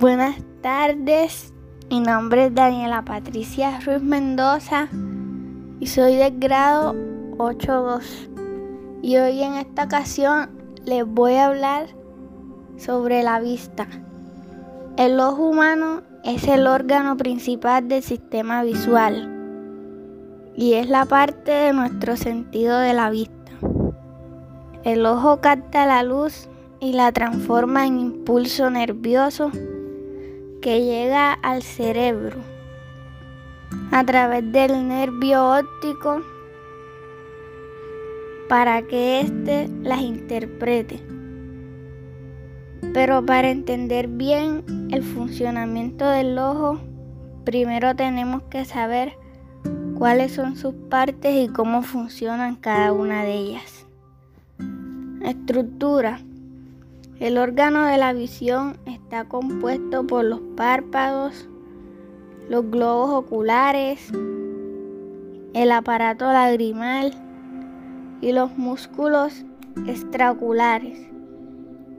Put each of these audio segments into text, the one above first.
Buenas tardes, mi nombre es Daniela Patricia Ruiz Mendoza y soy del grado 8.2. Y hoy en esta ocasión les voy a hablar sobre la vista. El ojo humano es el órgano principal del sistema visual y es la parte de nuestro sentido de la vista. El ojo capta la luz y la transforma en impulso nervioso que llega al cerebro a través del nervio óptico para que éste las interprete. Pero para entender bien el funcionamiento del ojo, primero tenemos que saber cuáles son sus partes y cómo funcionan cada una de ellas. Estructura. El órgano de la visión está compuesto por los párpados, los globos oculares, el aparato lagrimal y los músculos extraoculares.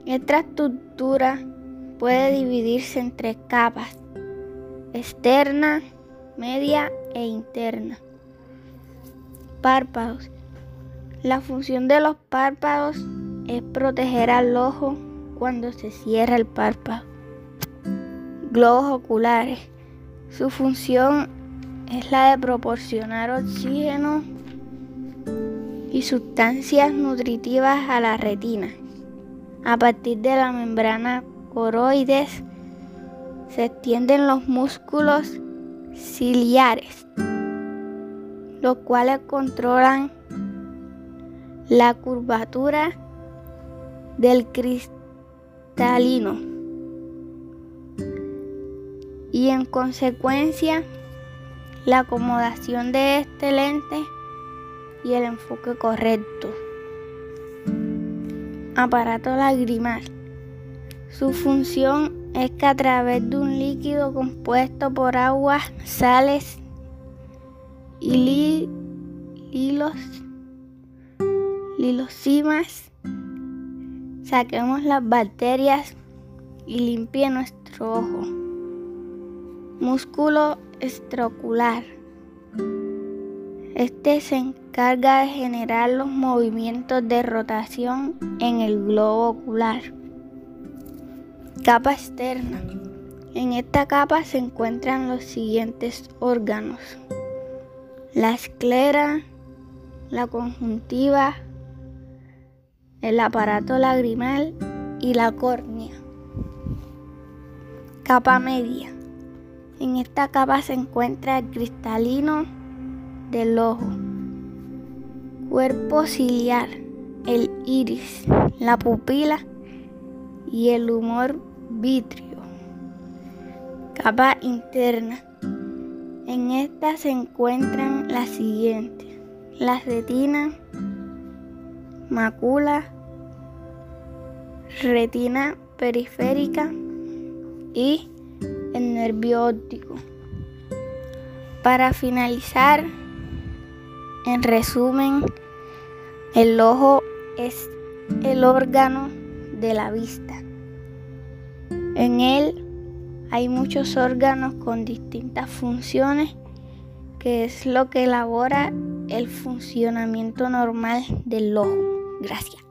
Esta estructura puede dividirse en tres capas, externa, media e interna. Párpados. La función de los párpados es proteger al ojo cuando se cierra el párpado. Globos oculares. Su función es la de proporcionar oxígeno y sustancias nutritivas a la retina. A partir de la membrana coroides se extienden los músculos ciliares, los cuales controlan la curvatura del cristalino y en consecuencia la acomodación de este lente y el enfoque correcto. Aparato lagrimal. Su función es que a través de un líquido compuesto por agua, sales y hilos, lilosimas, saquemos las bacterias y limpie nuestro ojo. Músculo estrocular. Este se encarga de generar los movimientos de rotación en el globo ocular. Capa externa. En esta capa se encuentran los siguientes órganos. La esclera, la conjuntiva, el aparato lagrimal y la córnea. Capa media. En esta capa se encuentra el cristalino del ojo, cuerpo ciliar, el iris, la pupila y el humor vitrio. Capa interna. En esta se encuentran las siguientes: la retina, macula, retina periférica y el nervio óptico. Para finalizar, en resumen, el ojo es el órgano de la vista. En él hay muchos órganos con distintas funciones que es lo que elabora el funcionamiento normal del ojo. Gracias.